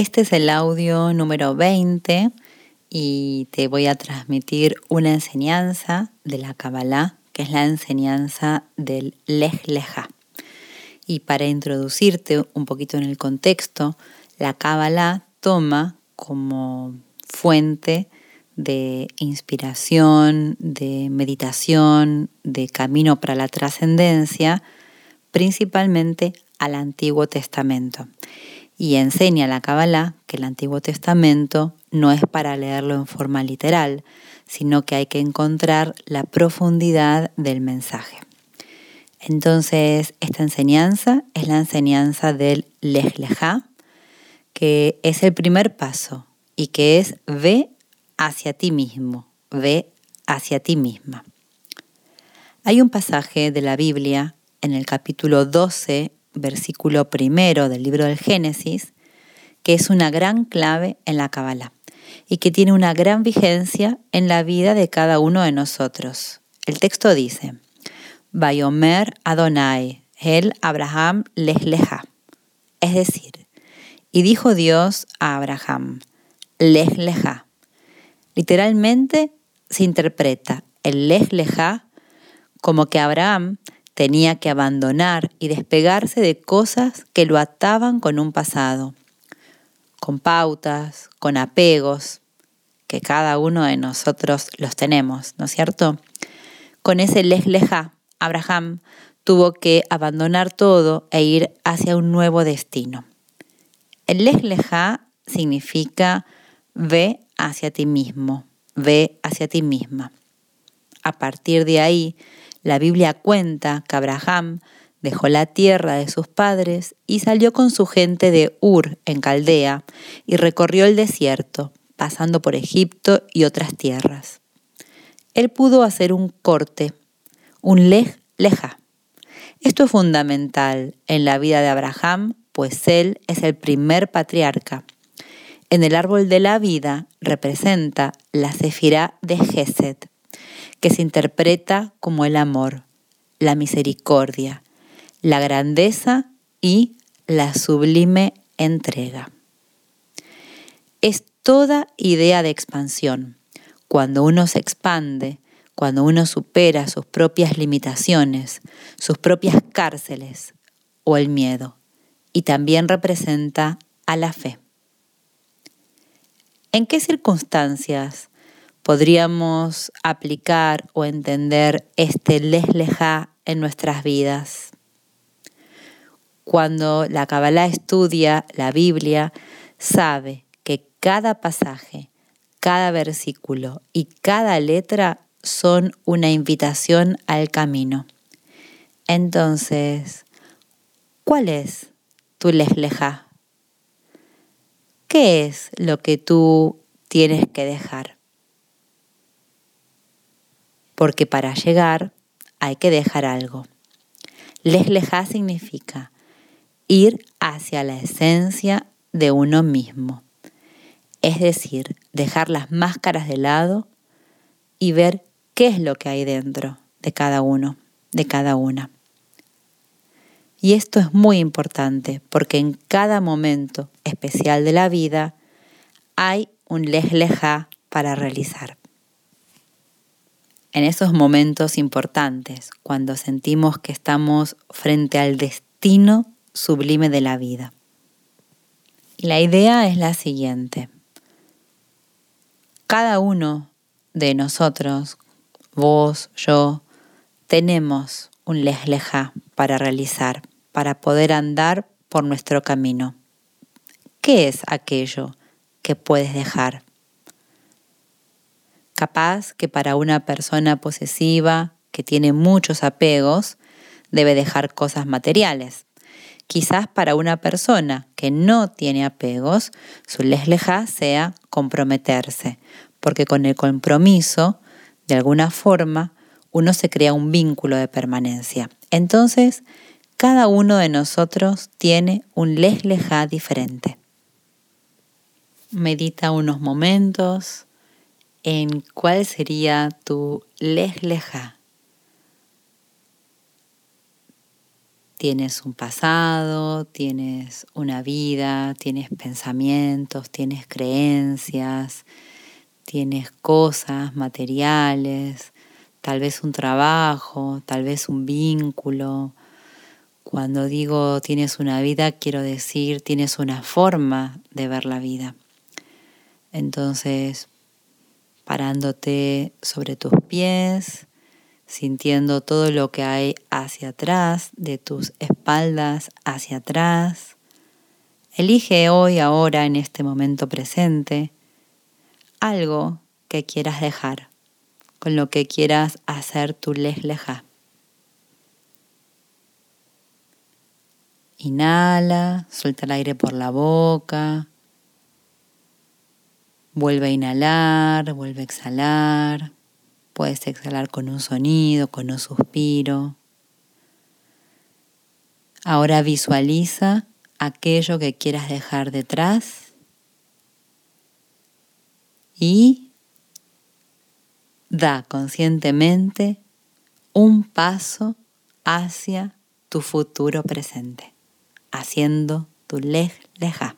Este es el audio número 20 y te voy a transmitir una enseñanza de la Kabbalah, que es la enseñanza del Lech Lecha. Y para introducirte un poquito en el contexto, la Kabbalah toma como fuente de inspiración, de meditación, de camino para la trascendencia, principalmente al Antiguo Testamento. Y enseña la Kabbalah que el Antiguo Testamento no es para leerlo en forma literal, sino que hay que encontrar la profundidad del mensaje. Entonces, esta enseñanza es la enseñanza del Lecha, que es el primer paso y que es ve hacia ti mismo, ve hacia ti misma. Hay un pasaje de la Biblia en el capítulo 12, versículo primero del libro del Génesis, que es una gran clave en la Kabbalah y que tiene una gran vigencia en la vida de cada uno de nosotros. El texto dice, Bayomer Adonai, el Abraham les leja. Es decir, y dijo Dios a Abraham, les leja. Literalmente se interpreta el les leja como que Abraham tenía que abandonar y despegarse de cosas que lo ataban con un pasado, con pautas, con apegos, que cada uno de nosotros los tenemos, ¿no es cierto? Con ese les leja, Abraham tuvo que abandonar todo e ir hacia un nuevo destino. El les leja significa ve hacia ti mismo, ve hacia ti misma. A partir de ahí, la Biblia cuenta que Abraham dejó la tierra de sus padres y salió con su gente de Ur, en Caldea, y recorrió el desierto, pasando por Egipto y otras tierras. Él pudo hacer un corte, un lej leja. Esto es fundamental en la vida de Abraham, pues él es el primer patriarca. En el árbol de la vida representa la sefirá de Gesed, que se interpreta como el amor, la misericordia, la grandeza y la sublime entrega. Es toda idea de expansión. Cuando uno se expande, cuando uno supera sus propias limitaciones, sus propias cárceles o el miedo, y también representa a la fe. ¿En qué circunstancias podríamos aplicar o entender este les en nuestras vidas. Cuando la Kabbalah estudia la Biblia, sabe que cada pasaje, cada versículo y cada letra son una invitación al camino. Entonces, ¿cuál es tu les ¿Qué es lo que tú tienes que dejar? Porque para llegar hay que dejar algo. Lesleja significa ir hacia la esencia de uno mismo, es decir, dejar las máscaras de lado y ver qué es lo que hay dentro de cada uno, de cada una. Y esto es muy importante porque en cada momento especial de la vida hay un lesleja para realizar en esos momentos importantes, cuando sentimos que estamos frente al destino sublime de la vida. La idea es la siguiente. Cada uno de nosotros, vos, yo, tenemos un lesleja para realizar, para poder andar por nuestro camino. ¿Qué es aquello que puedes dejar? Capaz que para una persona posesiva que tiene muchos apegos, debe dejar cosas materiales. Quizás para una persona que no tiene apegos, su lesleja sea comprometerse, porque con el compromiso, de alguna forma, uno se crea un vínculo de permanencia. Entonces, cada uno de nosotros tiene un lesleja diferente. Medita unos momentos en cuál sería tu lesleja. Tienes un pasado, tienes una vida, tienes pensamientos, tienes creencias, tienes cosas materiales, tal vez un trabajo, tal vez un vínculo. Cuando digo tienes una vida, quiero decir tienes una forma de ver la vida. Entonces, parándote sobre tus pies, sintiendo todo lo que hay hacia atrás, de tus espaldas hacia atrás. Elige hoy, ahora, en este momento presente, algo que quieras dejar, con lo que quieras hacer tu lesleja. Inhala, suelta el aire por la boca. Vuelve a inhalar, vuelve a exhalar. Puedes exhalar con un sonido, con un suspiro. Ahora visualiza aquello que quieras dejar detrás y da conscientemente un paso hacia tu futuro presente, haciendo tu lej leja.